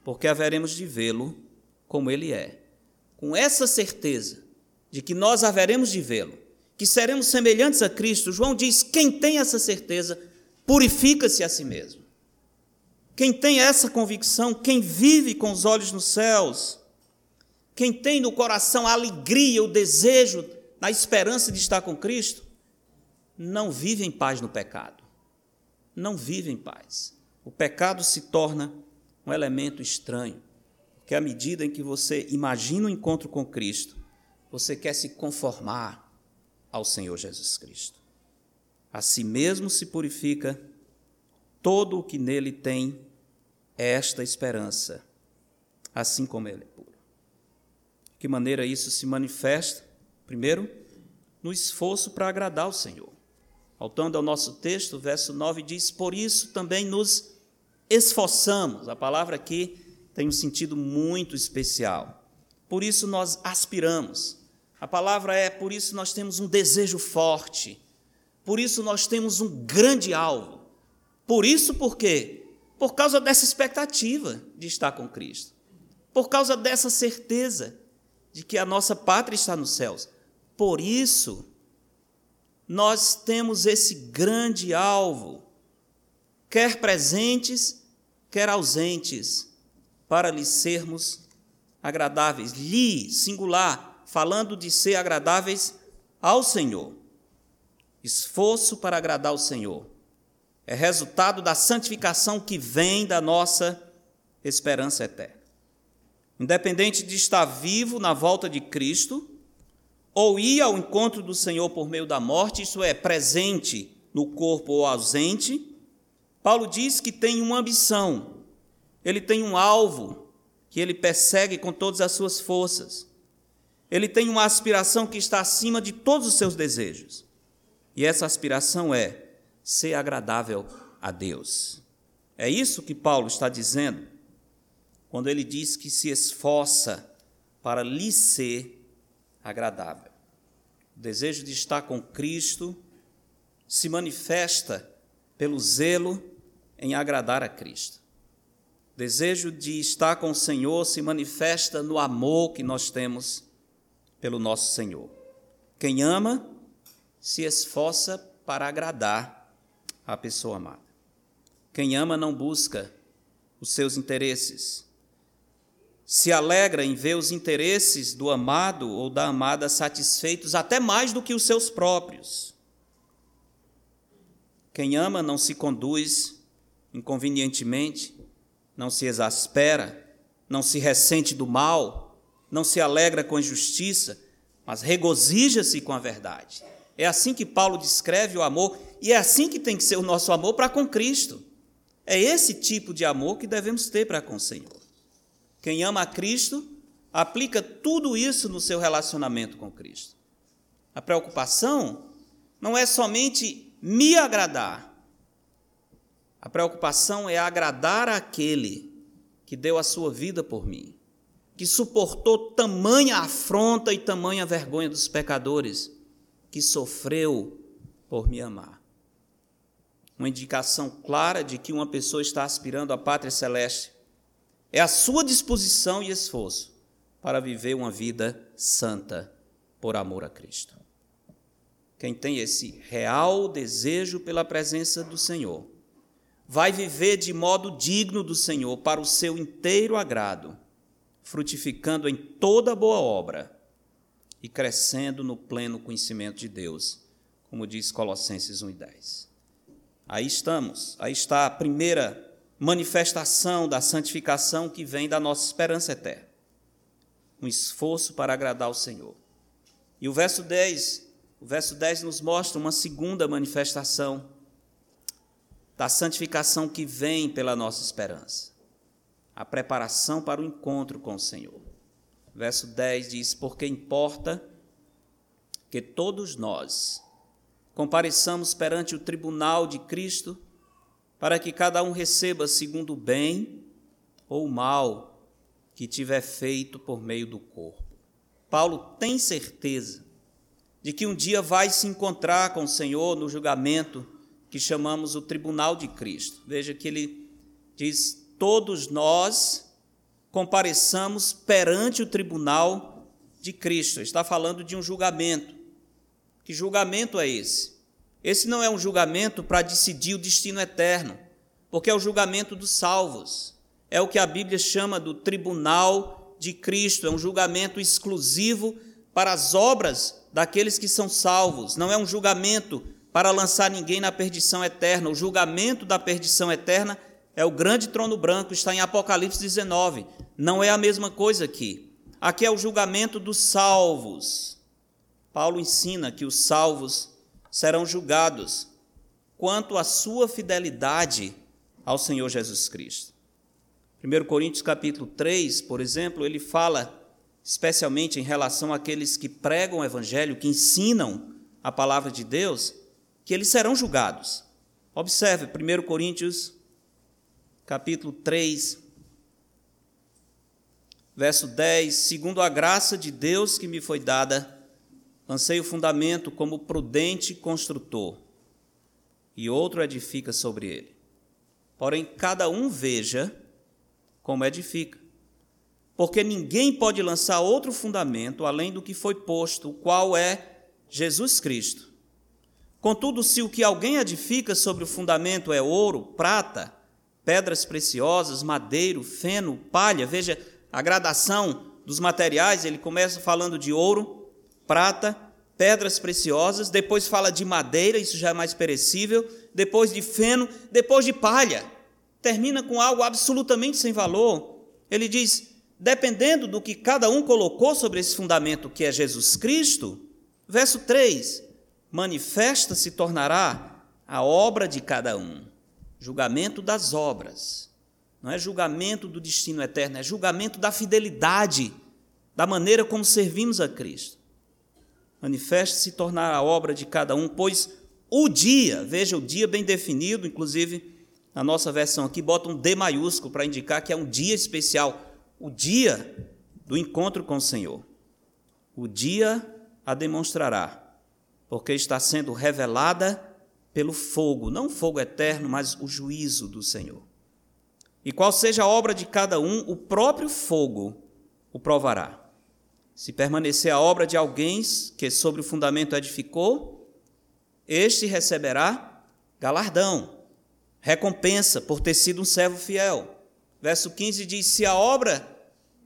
porque haveremos de vê-lo como Ele é. Com essa certeza de que nós haveremos de vê-lo, que seremos semelhantes a Cristo, João diz: quem tem essa certeza, purifica-se a si mesmo. Quem tem essa convicção, quem vive com os olhos nos céus, quem tem no coração a alegria, o desejo, a esperança de estar com Cristo, não vive em paz no pecado não vive em paz. O pecado se torna um elemento estranho, porque à medida em que você imagina o encontro com Cristo, você quer se conformar ao Senhor Jesus Cristo. A si mesmo se purifica, todo o que nele tem esta esperança, assim como ele é puro. De que maneira isso se manifesta? Primeiro, no esforço para agradar ao Senhor. Voltando ao nosso texto, o verso 9 diz: Por isso também nos esforçamos. A palavra aqui tem um sentido muito especial. Por isso nós aspiramos. A palavra é: por isso nós temos um desejo forte. Por isso nós temos um grande alvo. Por isso, por quê? Por causa dessa expectativa de estar com Cristo. Por causa dessa certeza de que a nossa pátria está nos céus. Por isso, nós temos esse grande alvo, quer presentes, quer ausentes, para lhe sermos agradáveis. Lhe, singular, falando de ser agradáveis ao Senhor. Esforço para agradar ao Senhor. É resultado da santificação que vem da nossa esperança eterna. Independente de estar vivo na volta de Cristo, ou ir ao encontro do Senhor por meio da morte, isso é, presente no corpo ou ausente, Paulo diz que tem uma ambição, ele tem um alvo que ele persegue com todas as suas forças. Ele tem uma aspiração que está acima de todos os seus desejos. E essa aspiração é ser agradável a Deus. É isso que Paulo está dizendo quando ele diz que se esforça para lhe ser agradável. O desejo de estar com Cristo se manifesta pelo zelo em agradar a Cristo. O desejo de estar com o Senhor se manifesta no amor que nós temos pelo nosso Senhor. Quem ama se esforça para agradar a pessoa amada. Quem ama não busca os seus interesses, se alegra em ver os interesses do amado ou da amada satisfeitos até mais do que os seus próprios. Quem ama não se conduz inconvenientemente, não se exaspera, não se ressente do mal, não se alegra com a injustiça, mas regozija-se com a verdade. É assim que Paulo descreve o amor e é assim que tem que ser o nosso amor para com Cristo. É esse tipo de amor que devemos ter para com o Senhor. Quem ama a Cristo aplica tudo isso no seu relacionamento com Cristo. A preocupação não é somente me agradar. A preocupação é agradar aquele que deu a sua vida por mim, que suportou tamanha afronta e tamanha vergonha dos pecadores, que sofreu por me amar. Uma indicação clara de que uma pessoa está aspirando à pátria celeste é a sua disposição e esforço para viver uma vida santa por amor a Cristo. Quem tem esse real desejo pela presença do Senhor, vai viver de modo digno do Senhor para o seu inteiro agrado, frutificando em toda boa obra e crescendo no pleno conhecimento de Deus, como diz Colossenses 1:10. Aí estamos, aí está a primeira manifestação da santificação que vem da nossa esperança eterna. Um esforço para agradar ao Senhor. E o verso 10, o verso 10 nos mostra uma segunda manifestação da santificação que vem pela nossa esperança. A preparação para o encontro com o Senhor. Verso 10 diz: Porque importa que todos nós compareçamos perante o tribunal de Cristo, para que cada um receba segundo o bem ou mal que tiver feito por meio do corpo. Paulo tem certeza de que um dia vai se encontrar com o Senhor no julgamento que chamamos o tribunal de Cristo. Veja que ele diz: todos nós compareçamos perante o tribunal de Cristo. Está falando de um julgamento. Que julgamento é esse? Esse não é um julgamento para decidir o destino eterno, porque é o julgamento dos salvos. É o que a Bíblia chama do tribunal de Cristo, é um julgamento exclusivo para as obras daqueles que são salvos, não é um julgamento para lançar ninguém na perdição eterna. O julgamento da perdição eterna é o grande trono branco, está em Apocalipse 19. Não é a mesma coisa aqui. Aqui é o julgamento dos salvos. Paulo ensina que os salvos serão julgados quanto à sua fidelidade ao Senhor Jesus Cristo. 1 Coríntios capítulo 3, por exemplo, ele fala especialmente em relação àqueles que pregam o evangelho, que ensinam a palavra de Deus, que eles serão julgados. Observe 1 Coríntios, capítulo 3, verso 10: Segundo a graça de Deus que me foi dada, lancei o fundamento como prudente construtor, e outro edifica sobre ele. Porém, cada um veja como edifica. Porque ninguém pode lançar outro fundamento além do que foi posto, o qual é Jesus Cristo. Contudo, se o que alguém edifica sobre o fundamento é ouro, prata, pedras preciosas, madeiro, feno, palha, veja a gradação dos materiais, ele começa falando de ouro, prata, pedras preciosas, depois fala de madeira, isso já é mais perecível, depois de feno, depois de palha. Termina com algo absolutamente sem valor. Ele diz: dependendo do que cada um colocou sobre esse fundamento que é Jesus Cristo, verso 3: manifesta se tornará a obra de cada um. Julgamento das obras. Não é julgamento do destino eterno, é julgamento da fidelidade, da maneira como servimos a Cristo. Manifesta se tornará a obra de cada um, pois o dia, veja o dia bem definido, inclusive na nossa versão aqui bota um D maiúsculo para indicar que é um dia especial, o dia do encontro com o Senhor. O dia a demonstrará porque está sendo revelada pelo fogo, não fogo eterno, mas o juízo do Senhor. E qual seja a obra de cada um, o próprio fogo o provará. Se permanecer a obra de alguém que sobre o fundamento edificou, este receberá galardão, recompensa por ter sido um servo fiel. Verso 15 diz: Se a obra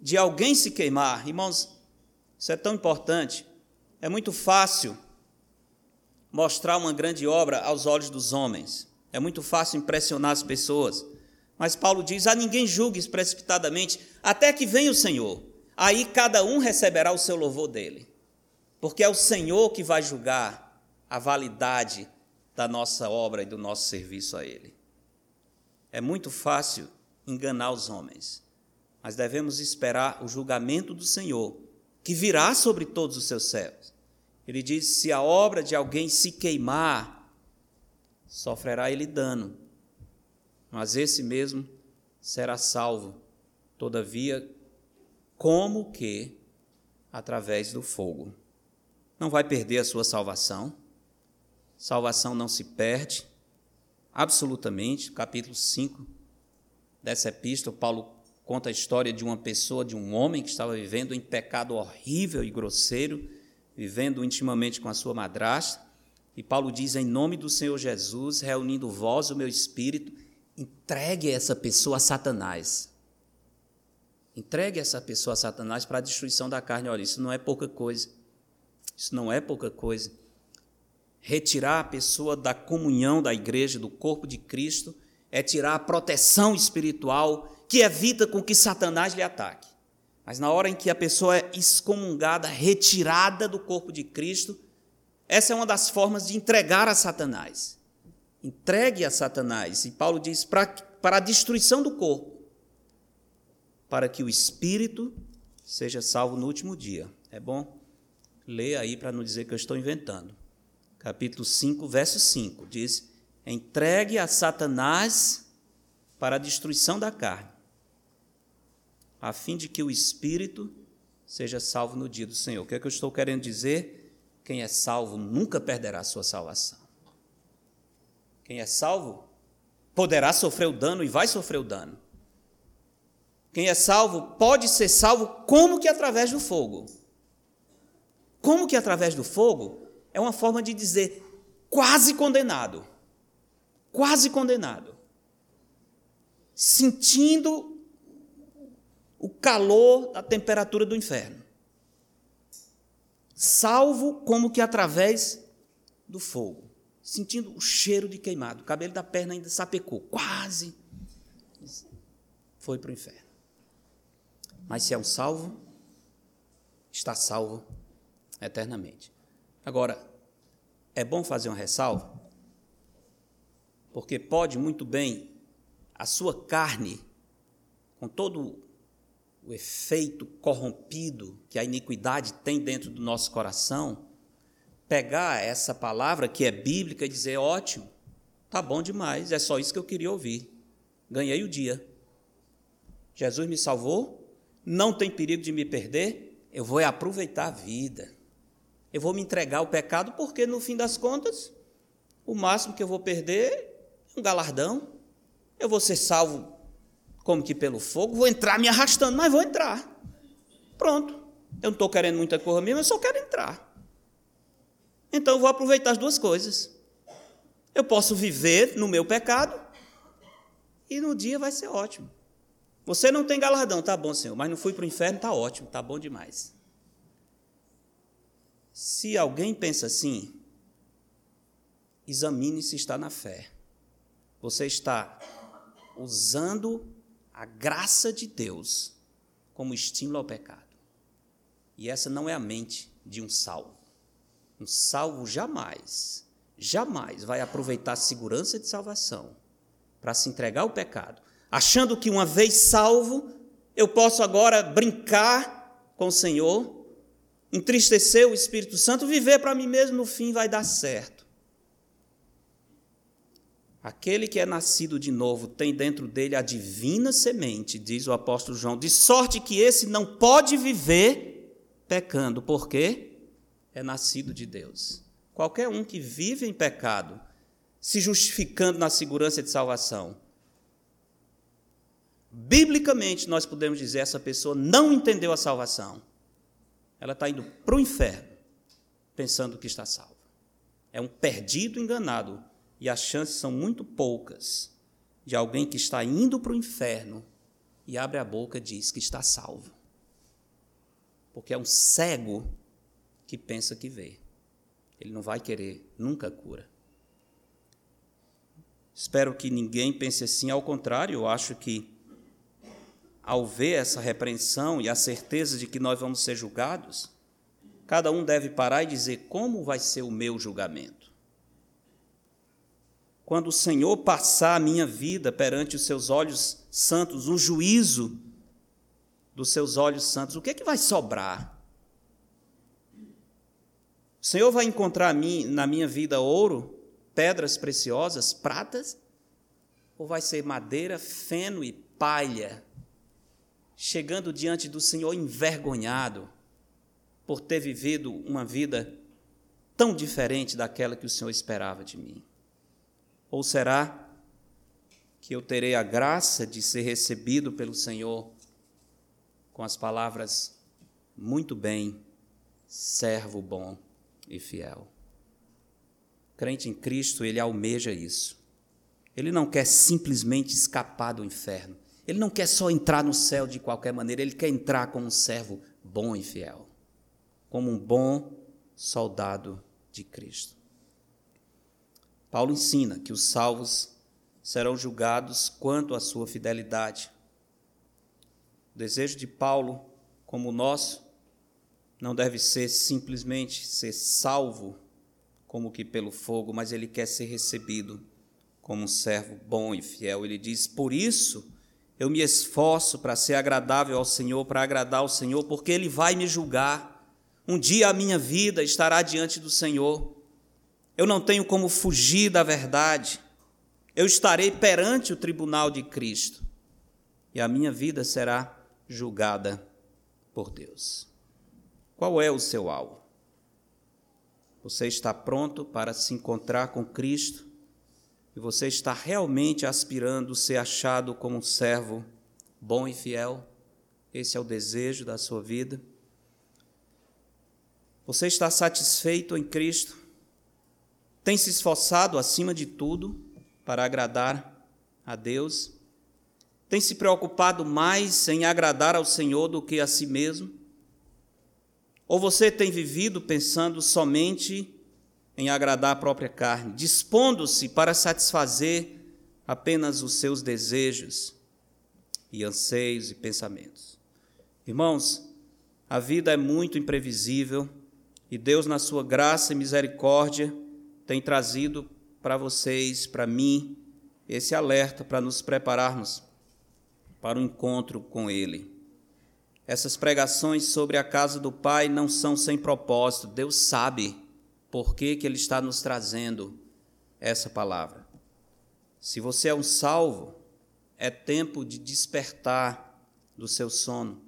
de alguém se queimar, irmãos, isso é tão importante, é muito fácil mostrar uma grande obra aos olhos dos homens. É muito fácil impressionar as pessoas. Mas Paulo diz: a ninguém julgues precipitadamente, até que venha o Senhor. Aí cada um receberá o seu louvor dele. Porque é o Senhor que vai julgar a validade da nossa obra e do nosso serviço a Ele. É muito fácil enganar os homens, mas devemos esperar o julgamento do Senhor, que virá sobre todos os seus servos. Ele diz: se a obra de alguém se queimar, sofrerá ele dano, mas esse mesmo será salvo, todavia, como que através do fogo. Não vai perder a sua salvação. Salvação não se perde, absolutamente. Capítulo 5 dessa epístola, Paulo conta a história de uma pessoa, de um homem que estava vivendo em pecado horrível e grosseiro vivendo intimamente com a sua madrasta. E Paulo diz: Em nome do Senhor Jesus, reunindo vós o meu espírito, entregue essa pessoa a Satanás. Entregue essa pessoa a Satanás para a destruição da carne. Olha, isso não é pouca coisa. Isso não é pouca coisa. Retirar a pessoa da comunhão da igreja, do corpo de Cristo, é tirar a proteção espiritual que evita com que Satanás lhe ataque. Mas na hora em que a pessoa é excomungada, retirada do corpo de Cristo, essa é uma das formas de entregar a Satanás. Entregue a Satanás. E Paulo diz para, para a destruição do corpo, para que o espírito seja salvo no último dia. É bom? Leia aí para não dizer que eu estou inventando. Capítulo 5, verso 5 diz: Entregue a Satanás para a destruição da carne, a fim de que o espírito seja salvo no dia do Senhor. O que é que eu estou querendo dizer? Quem é salvo nunca perderá sua salvação. Quem é salvo poderá sofrer o dano e vai sofrer o dano. Quem é salvo pode ser salvo como que através do fogo. Como que através do fogo é uma forma de dizer quase condenado. Quase condenado. Sentindo o calor da temperatura do inferno. Salvo como que através do fogo, sentindo o cheiro de queimado, o cabelo da perna ainda sapecou, quase foi para o inferno. Mas se é um salvo, está salvo eternamente. Agora, é bom fazer uma ressalva, porque pode muito bem a sua carne, com todo o efeito corrompido que a iniquidade tem dentro do nosso coração, pegar essa palavra que é bíblica e dizer: ótimo, tá bom demais, é só isso que eu queria ouvir. Ganhei o dia. Jesus me salvou, não tem perigo de me perder, eu vou aproveitar a vida. Eu vou me entregar ao pecado, porque no fim das contas, o máximo que eu vou perder é um galardão. Eu vou ser salvo como que pelo fogo, vou entrar me arrastando, mas vou entrar. Pronto. Eu não estou querendo muita coisa mesmo, eu só quero entrar. Então eu vou aproveitar as duas coisas. Eu posso viver no meu pecado e no dia vai ser ótimo. Você não tem galardão, tá bom, Senhor, mas não fui para o inferno, tá ótimo, tá bom demais. Se alguém pensa assim, examine se está na fé. Você está usando a graça de Deus como estímulo ao pecado. E essa não é a mente de um salvo. Um salvo jamais, jamais vai aproveitar a segurança de salvação para se entregar ao pecado, achando que uma vez salvo, eu posso agora brincar com o Senhor, entristecer o Espírito Santo, viver para mim mesmo, no fim vai dar certo. Aquele que é nascido de novo tem dentro dele a divina semente, diz o apóstolo João, de sorte que esse não pode viver pecando, porque é nascido de Deus. Qualquer um que vive em pecado, se justificando na segurança de salvação, biblicamente nós podemos dizer essa pessoa não entendeu a salvação. Ela está indo para o inferno, pensando que está salva. É um perdido enganado e as chances são muito poucas de alguém que está indo para o inferno e abre a boca e diz que está salvo. Porque é um cego que pensa que vê. Ele não vai querer nunca cura. Espero que ninguém pense assim, ao contrário, eu acho que ao ver essa repreensão e a certeza de que nós vamos ser julgados, cada um deve parar e dizer como vai ser o meu julgamento quando o Senhor passar a minha vida perante os seus olhos santos, o juízo dos seus olhos santos, o que é que vai sobrar? O Senhor vai encontrar na minha vida ouro, pedras preciosas, pratas? Ou vai ser madeira, feno e palha, chegando diante do Senhor envergonhado por ter vivido uma vida tão diferente daquela que o Senhor esperava de mim? Ou será que eu terei a graça de ser recebido pelo Senhor com as palavras: muito bem, servo bom e fiel? Crente em Cristo, ele almeja isso. Ele não quer simplesmente escapar do inferno. Ele não quer só entrar no céu de qualquer maneira, ele quer entrar como um servo bom e fiel, como um bom soldado de Cristo. Paulo ensina que os salvos serão julgados quanto à sua fidelidade. O desejo de Paulo, como o nosso, não deve ser simplesmente ser salvo como que pelo fogo, mas ele quer ser recebido como um servo bom e fiel. Ele diz: Por isso eu me esforço para ser agradável ao Senhor, para agradar ao Senhor, porque Ele vai me julgar. Um dia a minha vida estará diante do Senhor. Eu não tenho como fugir da verdade. Eu estarei perante o tribunal de Cristo e a minha vida será julgada por Deus. Qual é o seu alvo? Você está pronto para se encontrar com Cristo? E você está realmente aspirando ser achado como um servo bom e fiel? Esse é o desejo da sua vida? Você está satisfeito em Cristo? Tem se esforçado acima de tudo para agradar a Deus? Tem se preocupado mais em agradar ao Senhor do que a si mesmo? Ou você tem vivido pensando somente em agradar a própria carne, dispondo-se para satisfazer apenas os seus desejos e anseios e pensamentos? Irmãos, a vida é muito imprevisível e Deus, na sua graça e misericórdia, tem trazido para vocês, para mim, esse alerta para nos prepararmos para o encontro com Ele. Essas pregações sobre a casa do Pai não são sem propósito. Deus sabe por que, que Ele está nos trazendo essa palavra. Se você é um salvo, é tempo de despertar do seu sono.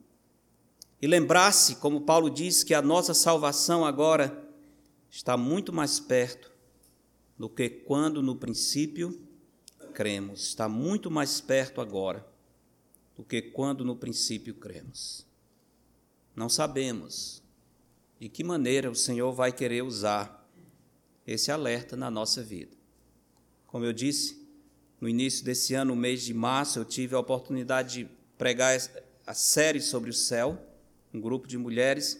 E lembrar-se, como Paulo diz, que a nossa salvação agora está muito mais perto do que quando no princípio cremos. Está muito mais perto agora do que quando no princípio cremos. Não sabemos de que maneira o Senhor vai querer usar esse alerta na nossa vida. Como eu disse, no início desse ano, no mês de março, eu tive a oportunidade de pregar a série sobre o céu, um grupo de mulheres.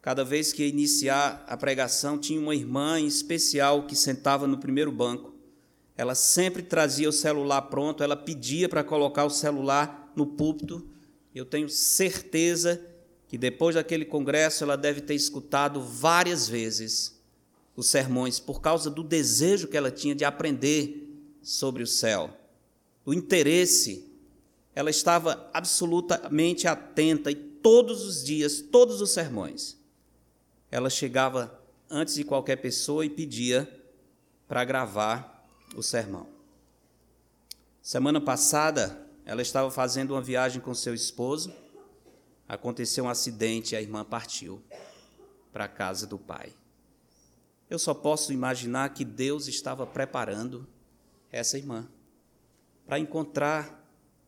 Cada vez que ia iniciar a pregação, tinha uma irmã em especial que sentava no primeiro banco. Ela sempre trazia o celular pronto, ela pedia para colocar o celular no púlpito. Eu tenho certeza que depois daquele congresso ela deve ter escutado várias vezes os sermões por causa do desejo que ela tinha de aprender sobre o céu, o interesse. Ela estava absolutamente atenta e todos os dias, todos os sermões, ela chegava antes de qualquer pessoa e pedia para gravar o sermão. Semana passada, ela estava fazendo uma viagem com seu esposo aconteceu um acidente e a irmã partiu para a casa do pai. Eu só posso imaginar que Deus estava preparando essa irmã para encontrar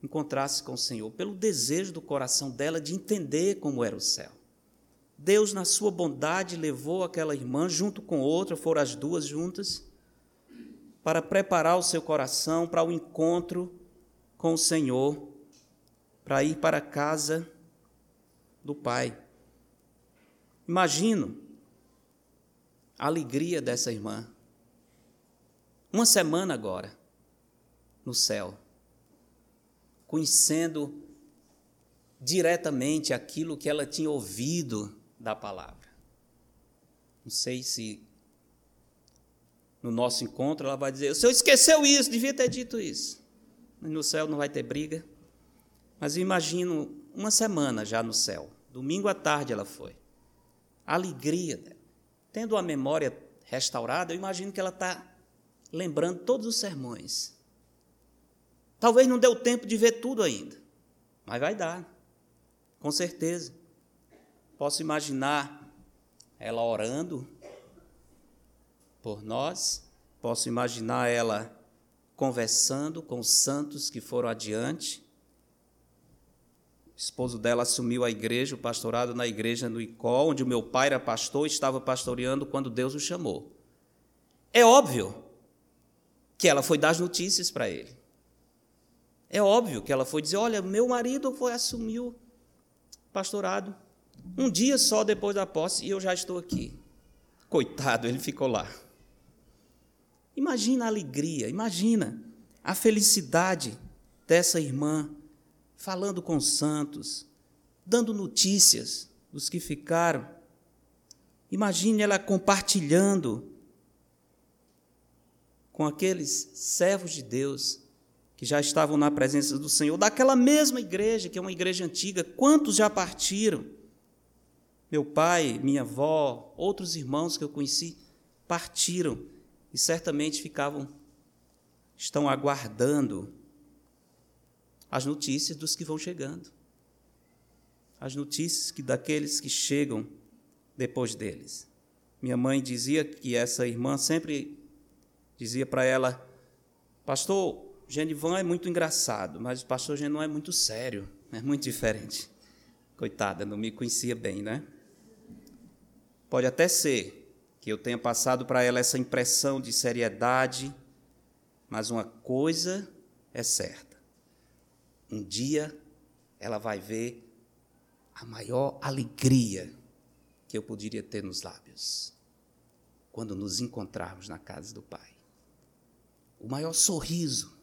encontrar-se com o Senhor, pelo desejo do coração dela de entender como era o céu. Deus, na sua bondade, levou aquela irmã junto com outra, foram as duas juntas, para preparar o seu coração para o encontro com o Senhor, para ir para casa do Pai. Imagino a alegria dessa irmã. Uma semana agora, no céu, conhecendo diretamente aquilo que ela tinha ouvido da palavra. Não sei se no nosso encontro ela vai dizer: o senhor esqueceu isso, devia ter dito isso. No céu não vai ter briga. Mas eu imagino uma semana já no céu. Domingo à tarde ela foi. Alegria dela. Tendo a memória restaurada, eu imagino que ela está lembrando todos os sermões. Talvez não deu tempo de ver tudo ainda, mas vai dar, com certeza. Posso imaginar ela orando por nós, posso imaginar ela conversando com os santos que foram adiante, esposo dela assumiu a igreja, o pastorado na igreja no Icó, onde o meu pai era pastor e estava pastoreando quando Deus o chamou. É óbvio que ela foi dar as notícias para ele. É óbvio que ela foi dizer: Olha, meu marido foi assumir o pastorado um dia só depois da posse e eu já estou aqui. Coitado, ele ficou lá. Imagina a alegria, imagina a felicidade dessa irmã falando com os santos, dando notícias dos que ficaram. Imagine ela compartilhando com aqueles servos de Deus que já estavam na presença do Senhor, daquela mesma igreja, que é uma igreja antiga. Quantos já partiram? Meu pai, minha avó, outros irmãos que eu conheci partiram e certamente ficavam, estão aguardando as notícias dos que vão chegando, as notícias que daqueles que chegam depois deles. Minha mãe dizia que essa irmã sempre dizia para ela: Pastor, Genivan é muito engraçado, mas o pastor Genon é muito sério, é muito diferente. Coitada, não me conhecia bem, né? Pode até ser que eu tenha passado para ela essa impressão de seriedade, mas uma coisa é certa um dia ela vai ver a maior alegria que eu poderia ter nos lábios quando nos encontrarmos na casa do Pai. O maior sorriso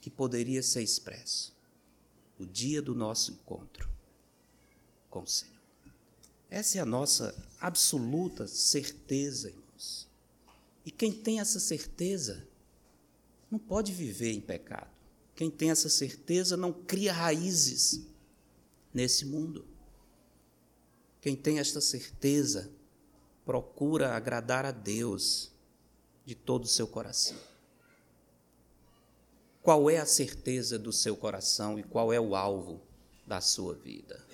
que poderia ser expresso o dia do nosso encontro com o Senhor. Essa é a nossa absoluta certeza, irmãos. E quem tem essa certeza não pode viver em pecado. Quem tem essa certeza não cria raízes nesse mundo. Quem tem esta certeza procura agradar a Deus de todo o seu coração. Qual é a certeza do seu coração e qual é o alvo da sua vida?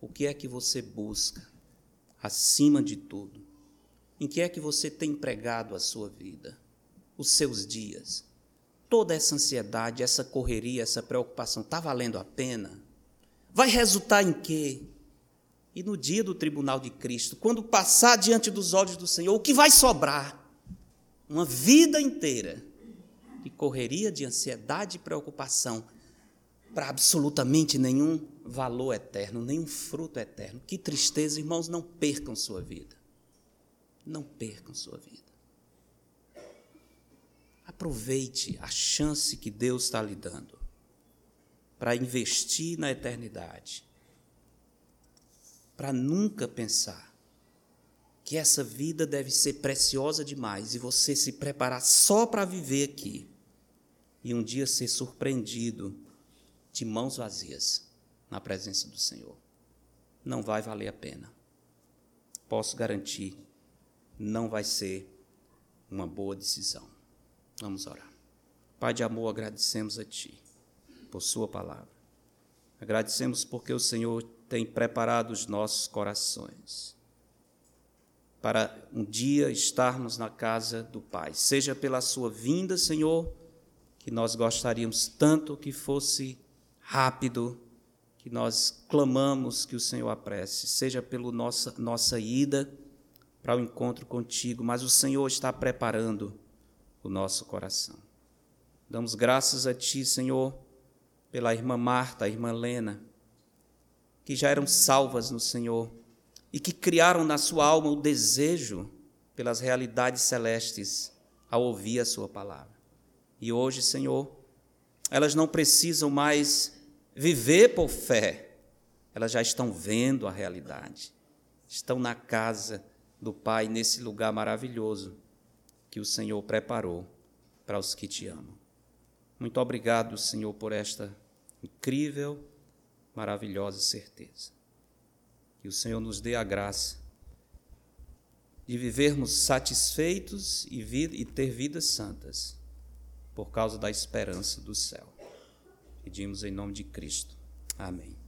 O que é que você busca acima de tudo? Em que é que você tem empregado a sua vida, os seus dias? Toda essa ansiedade, essa correria, essa preocupação, está valendo a pena? Vai resultar em quê? E no dia do tribunal de Cristo, quando passar diante dos olhos do Senhor, o que vai sobrar? Uma vida inteira de correria, de ansiedade e preocupação para absolutamente nenhum valor eterno, nenhum fruto eterno. Que tristeza, irmãos, não percam sua vida. Não percam sua vida. Aproveite a chance que Deus está lhe dando para investir na eternidade, para nunca pensar que essa vida deve ser preciosa demais e você se preparar só para viver aqui e um dia ser surpreendido de mãos vazias na presença do Senhor. Não vai valer a pena. Posso garantir, não vai ser uma boa decisão. Vamos orar. Pai de amor, agradecemos a Ti por Sua palavra. Agradecemos porque o Senhor tem preparado os nossos corações para um dia estarmos na casa do Pai. Seja pela Sua vinda, Senhor, que nós gostaríamos tanto que fosse rápido, que nós clamamos que o Senhor apresse, seja pela nossa, nossa ida para o encontro contigo, mas o Senhor está preparando o nosso coração. Damos graças a Ti, Senhor, pela irmã Marta, a irmã Lena, que já eram salvas no Senhor e que criaram na sua alma o desejo pelas realidades celestes ao ouvir a Sua palavra. E hoje, Senhor, elas não precisam mais viver por fé, elas já estão vendo a realidade, estão na casa do Pai, nesse lugar maravilhoso que o Senhor preparou para os que te amam. Muito obrigado, Senhor, por esta incrível, maravilhosa certeza. Que o Senhor nos dê a graça de vivermos satisfeitos e, e ter vidas santas por causa da esperança do céu. Pedimos em nome de Cristo. Amém.